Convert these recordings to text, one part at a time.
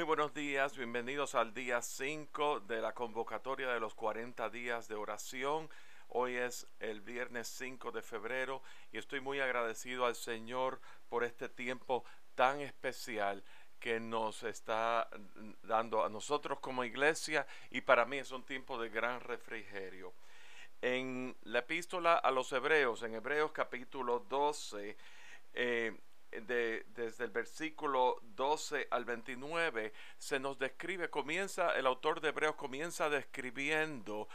Muy buenos días, bienvenidos al día 5 de la convocatoria de los 40 días de oración. Hoy es el viernes 5 de febrero y estoy muy agradecido al Señor por este tiempo tan especial que nos está dando a nosotros como iglesia y para mí es un tiempo de gran refrigerio. En la epístola a los hebreos, en Hebreos capítulo 12, eh, desde el versículo 12 al 29 se nos describe, comienza, el autor de Hebreos comienza describiendo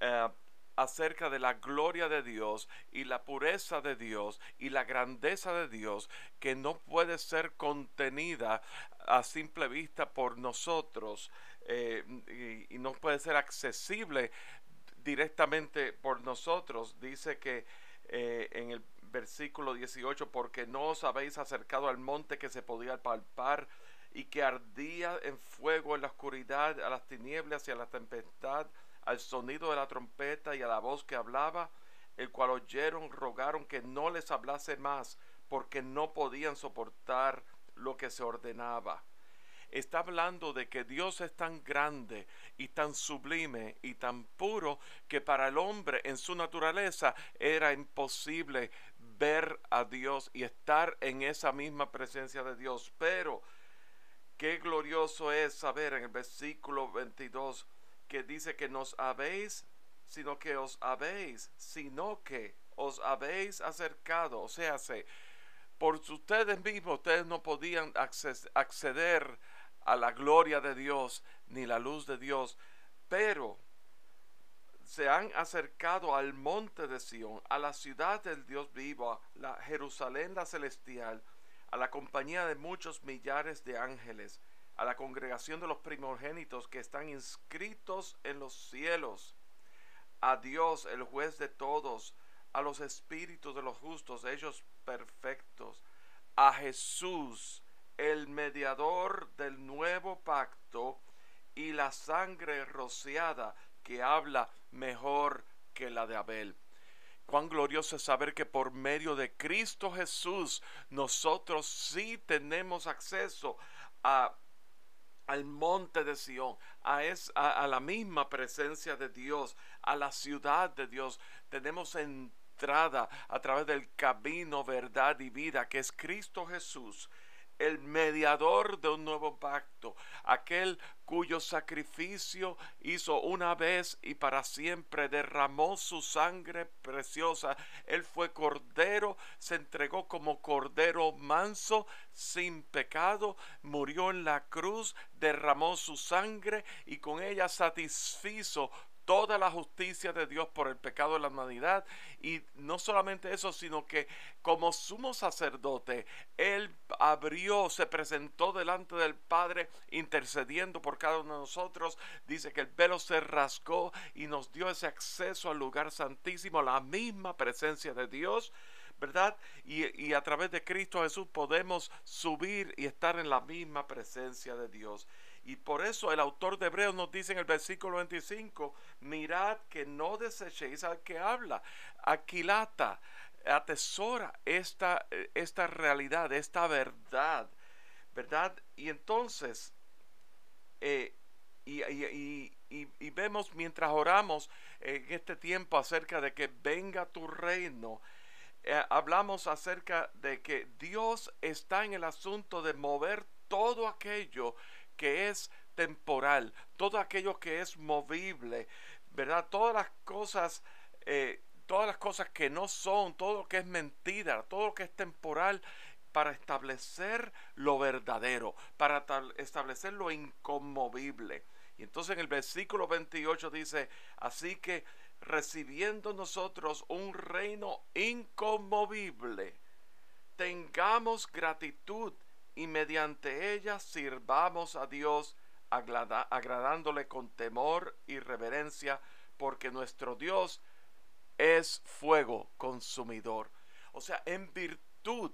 eh, acerca de la gloria de Dios y la pureza de Dios y la grandeza de Dios que no puede ser contenida a simple vista por nosotros eh, y, no puede ser accesible directamente por nosotros. Dice que eh, en el versículo 18, porque no os habéis acercado al monte que se podía palpar y que ardía en fuego en la oscuridad, a las tinieblas y a la tempestad, al sonido de la trompeta y a la voz que hablaba, el cual oyeron, rogaron que no les hablase más, porque no podían soportar lo que se ordenaba. Está hablando de que Dios es tan grande y tan sublime y tan puro que para el hombre en su naturaleza era imposible ver a Dios y estar en esa misma presencia de Dios. Pero qué glorioso es saber en el versículo 22 que dice que nos habéis, sino que os habéis, sino que os habéis acercado. O sea, por ustedes mismos ustedes no podían acceder a la gloria de Dios ni la luz de Dios, pero se han acercado al monte de Sión, a la ciudad del Dios vivo, a la Jerusalén la celestial, a la compañía de muchos millares de ángeles, a la congregación de los primogénitos que están inscritos en los cielos, a Dios, el juez de todos, a los espíritus de los justos, ellos perfectos, a Jesús, el mediador del nuevo pacto, y la sangre rociada que habla mejor que la de Abel. Cuán glorioso es saber que por medio de Cristo Jesús nosotros sí tenemos acceso a al monte de Sión, a, es, a, la misma presencia de Dios, a la ciudad de Dios. Tenemos entrada a través del camino, verdad y vida, que es Cristo Jesús el mediador de un nuevo pacto, aquel cuyo sacrificio hizo una vez y para siempre, derramó su sangre preciosa. Él fue cordero, se entregó como cordero manso, sin pecado, murió en la cruz, derramó su sangre y con ella satisfizo toda la justicia de Dios por el pecado de la humanidad. Y no solamente eso, sino que como sumo sacerdote, Él abrió, se presentó delante del Padre intercediendo por cada uno de nosotros. Dice que el velo se rasgó y nos dio ese acceso al lugar santísimo, la misma presencia de Dios. ¿verdad? Y, y, a través de Cristo Jesús podemos subir y estar en la misma presencia de Dios. Y por eso el autor de Hebreos nos dice en el versículo 25, mirad que no desechéis al que habla, aquilata, atesora esta, esta realidad, esta verdad, ¿verdad? Y entonces, eh, y, y, y, vemos mientras oramos en este tiempo acerca de que venga tu reino, eh, hablamos acerca de que Dios está en el asunto de mover todo aquello que es temporal, todo aquello que es movible, ¿verdad? Todas las cosas, eh, todas las cosas que no son, todo lo que es mentira, todo lo que es temporal, para establecer lo verdadero, para establecer lo inconmovible. Y entonces en el versículo 28 dice, así que recibiendo nosotros un reino inconmovible, tengamos gratitud y mediante ella sirvamos a Dios agradándole con temor y reverencia, porque nuestro Dios es fuego consumidor. O sea, en virtud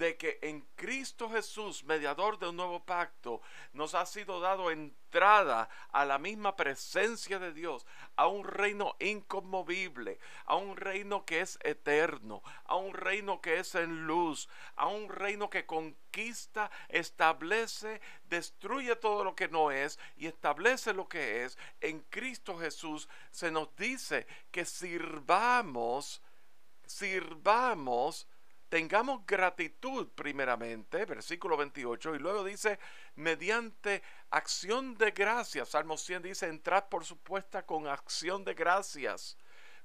de que en Cristo Jesús, mediador de un nuevo pacto, nos ha sido dado entrada a la misma presencia de Dios, a un reino inconmovible, a un reino que es eterno, a un reino que es en luz, a un reino que conquista, establece, destruye todo lo que no es y establece lo que es. En Cristo Jesús se nos dice que sirvamos, sirvamos, tengamos gratitud primeramente, versículo 28, y luego dice, mediante acción de gracias, Salmo 100 dice, entrad por supuesta con acción de gracias,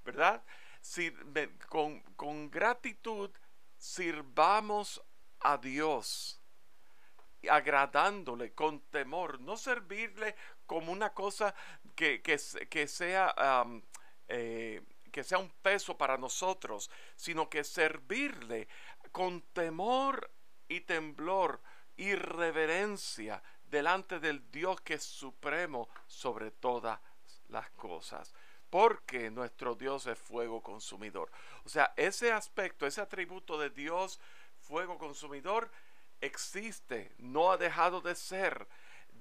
¿verdad? con, con gratitud sirvamos a Dios agradándole con temor, no servirle como una cosa que, que, sea eh, que sea un peso para nosotros, sino que servirle con temor y temblor y reverencia delante del Dios que es supremo sobre todas las cosas. Porque nuestro Dios es fuego consumidor. O sea, ese aspecto, ese atributo de Dios, fuego consumidor, existe, no ha dejado de ser.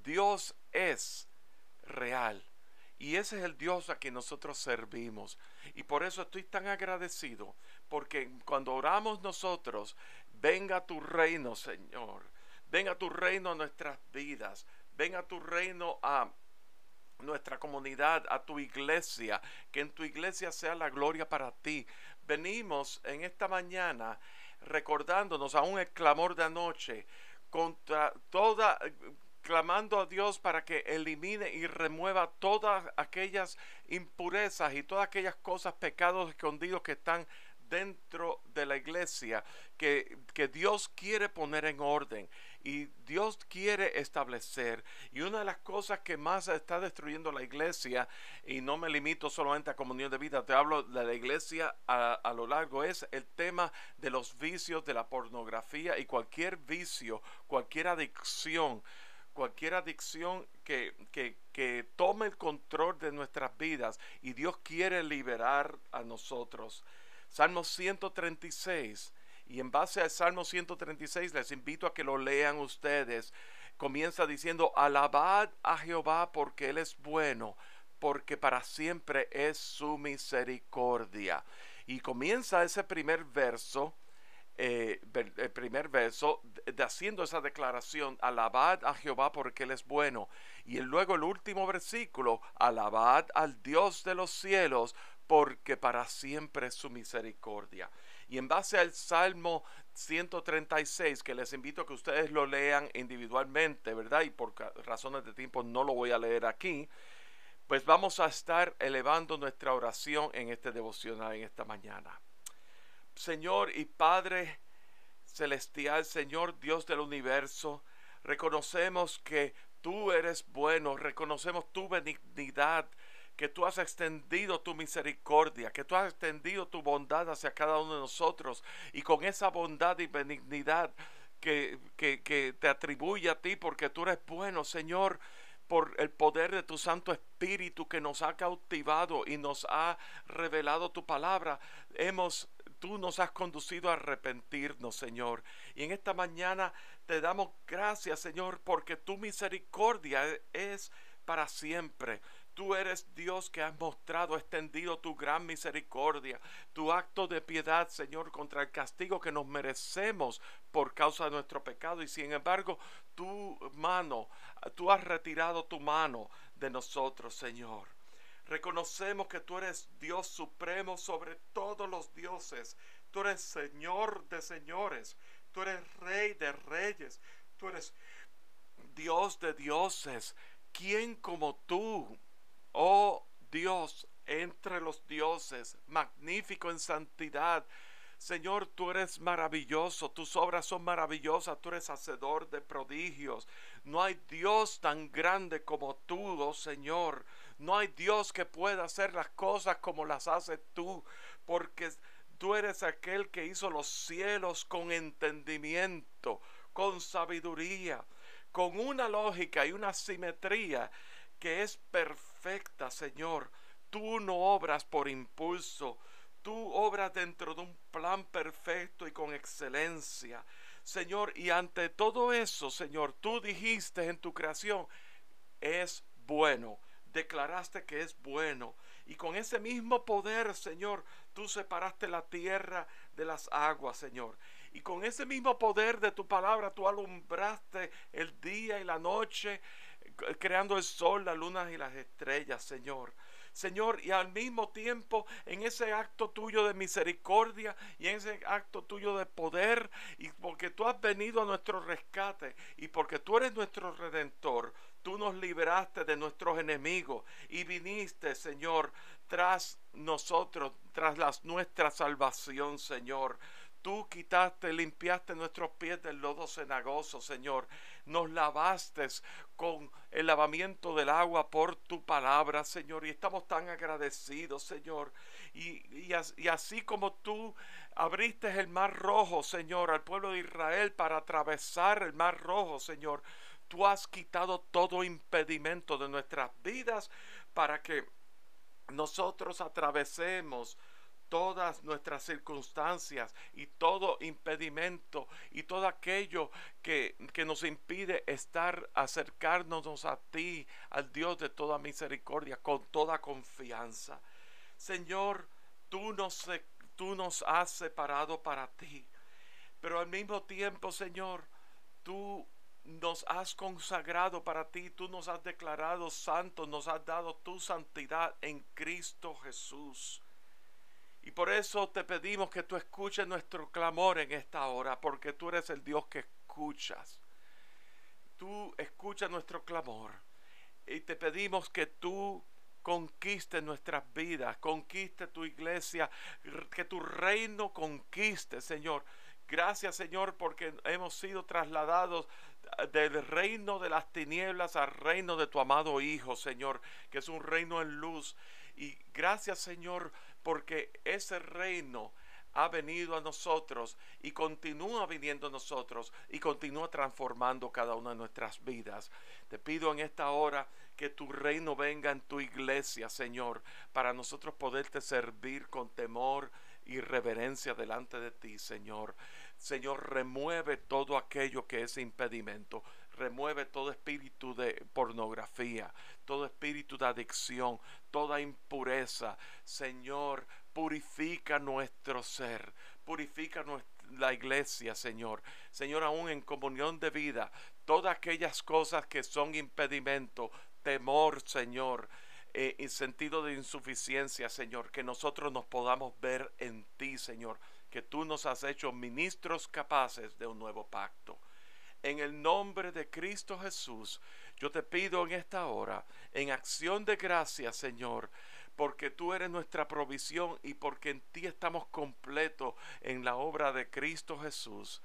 Dios es real. Y ese es el Dios a quien nosotros servimos. Y por eso estoy tan agradecido, porque cuando oramos nosotros, venga tu reino, Señor. Venga tu reino a nuestras vidas. Venga tu reino a nuestra comunidad, a tu iglesia. Que en tu iglesia sea la gloria para ti. Venimos en esta mañana recordándonos aún el clamor de anoche contra toda clamando a Dios para que elimine y remueva todas aquellas impurezas y todas aquellas cosas, pecados escondidos que están dentro de la iglesia, que, que Dios quiere poner en orden y Dios quiere establecer. Y una de las cosas que más está destruyendo la iglesia, y no me limito solamente a comunión de vida, te hablo de la iglesia a, a lo largo, es el tema de los vicios de la pornografía y cualquier vicio, cualquier adicción cualquier adicción que, que, tome el control de nuestras vidas y Dios quiere liberar a nosotros. Salmo 136. Y en base al Salmo 136 les invito a que lo lean ustedes. Comienza diciendo, alabad a Jehová porque Él es bueno, porque para siempre es su misericordia. Y comienza ese primer verso eh, el primer verso, haciendo esa declaración, alabad a Jehová porque Él es bueno. Y luego el último versículo, alabad al Dios de los cielos porque para siempre es su misericordia. Y en base al Salmo 136, que les invito a que ustedes lo lean individualmente, ¿verdad? Y por razones de tiempo no lo voy a leer aquí, pues vamos a estar elevando nuestra oración en este devocional en esta mañana. Señor y Padre celestial, Señor Dios del universo, reconocemos que tú eres bueno, reconocemos tu benignidad, que tú has extendido tu misericordia, que tú has extendido tu bondad hacia cada uno de nosotros y con esa bondad y benignidad que, que, te atribuye a ti porque tú eres bueno, Señor por el poder de tu Santo Espíritu que nos ha cautivado y nos ha revelado tu palabra, hemos tú nos has conducido a arrepentirnos, Señor. Y en esta mañana te damos gracias, Señor, porque tu misericordia es para siempre. Tú eres Dios que has mostrado, extendido tu gran misericordia, tu acto de piedad, Señor, contra el castigo que nos merecemos por causa de nuestro pecado. Y sin embargo, tu mano, tú has retirado tu mano de nosotros, Señor. Reconocemos que tú eres Dios supremo sobre todos los dioses. Tú eres Señor de señores. Tú eres Rey de reyes. Tú eres Dios de dioses. ¿Quién como tú, oh Dios, entre los dioses, magnífico en santidad? Señor, tú eres maravilloso, tus obras son maravillosas, tú eres hacedor de prodigios. No hay Dios tan grande como tú, oh Señor. No hay Dios que pueda hacer las cosas como las haces tú, porque tú eres aquel que hizo los cielos con entendimiento, con sabiduría, con una lógica y una simetría que es perfecta, Señor. Tú no obras por impulso, tú obras dentro de un plan perfecto y con excelencia. Señor, y ante todo eso, Señor, tú dijiste en tu creación, es bueno. Declaraste que es bueno. Y con ese mismo poder, Señor, tú separaste la tierra de las aguas, Señor. Y con ese mismo poder de tu palabra, tú alumbraste el día y la noche, creando el sol, la luna y las estrellas, Señor. Señor, y al mismo tiempo en ese acto tuyo de misericordia y en ese acto tuyo de poder, y porque tú has venido a nuestro rescate y porque tú eres nuestro redentor, tú nos liberaste de nuestros enemigos y viniste, Señor, tras nosotros, tras nuestra salvación, Señor. Tú quitaste, limpiaste nuestros pies del lodo cenagoso, Señor. Nos lavaste con el lavamiento del agua por tu palabra, Señor. Y estamos tan agradecidos, Señor. Y, y, así como tú abriste el mar rojo, Señor, al pueblo de Israel para atravesar el mar rojo, Señor. Tú has quitado todo impedimento de nuestras vidas para que nosotros atravesemos todas nuestras circunstancias y todo impedimento y todo aquello que, que, nos impide estar, acercarnos a ti, al Dios de toda misericordia, con toda confianza. Señor, tú nos, tú nos has separado para ti, pero al mismo tiempo, Señor, tú nos has consagrado para ti, tú nos has declarado santos, nos has dado tu santidad en Cristo Jesús. Y por eso te pedimos que tú escuches nuestro clamor en esta hora, porque tú eres el Dios que escuchas. Tú escuchas nuestro clamor. Y te pedimos que tú conquiste nuestras vidas, conquiste tu iglesia, que tu reino conquiste, Señor. Gracias, Señor, porque hemos sido trasladados del reino de las tinieblas al reino de tu amado Hijo, Señor, que es un reino en luz. Y gracias, Señor, porque ese reino ha venido a nosotros y continúa viniendo a nosotros y continúa transformando cada una de nuestras vidas. Te pido en esta hora que tu reino venga en tu iglesia, Señor, para nosotros poderte servir con temor y reverencia delante de ti, Señor. Señor, remueve todo aquello que es impedimento. Remueve todo espíritu de pornografía, todo espíritu de adicción, toda impureza. Señor, purifica nuestro ser, purifica la iglesia, Señor. Señor, aún en comunión de vida, todas aquellas cosas que son impedimento, temor, Señor, eh, en sentido de insuficiencia, Señor, que nosotros nos podamos ver en ti, Señor, que tú nos has hecho ministros capaces de un nuevo pacto. En el nombre de Cristo Jesús, yo te pido en esta hora, en acción de gracias, Señor, porque tú eres nuestra provisión y porque en ti estamos completos en la obra de Cristo Jesús.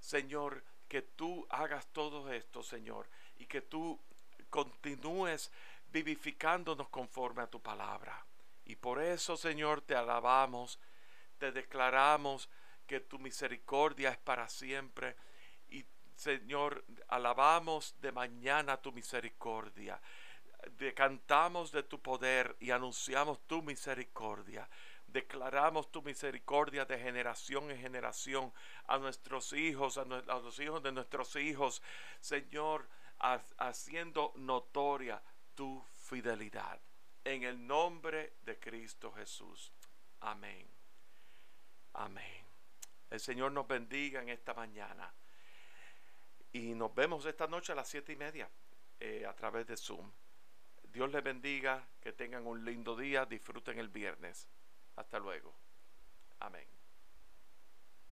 Señor, que tú hagas todo esto, Señor, y que tú continúes vivificándonos conforme a tu palabra. Y por eso, Señor, te alabamos, te declaramos que tu misericordia es para siempre Señor, alabamos de mañana tu misericordia. cantamos de tu poder y anunciamos tu misericordia. Declaramos tu misericordia de generación en generación a nuestros hijos, a, los hijos de nuestros hijos. Señor, haciendo notoria tu fidelidad. En el nombre de Cristo Jesús. Amén. Amén. El Señor nos bendiga en esta mañana. Y nos vemos esta noche a las siete y media eh, a través de Zoom. Dios les bendiga, que tengan un lindo día, disfruten el viernes. Hasta luego. Amén.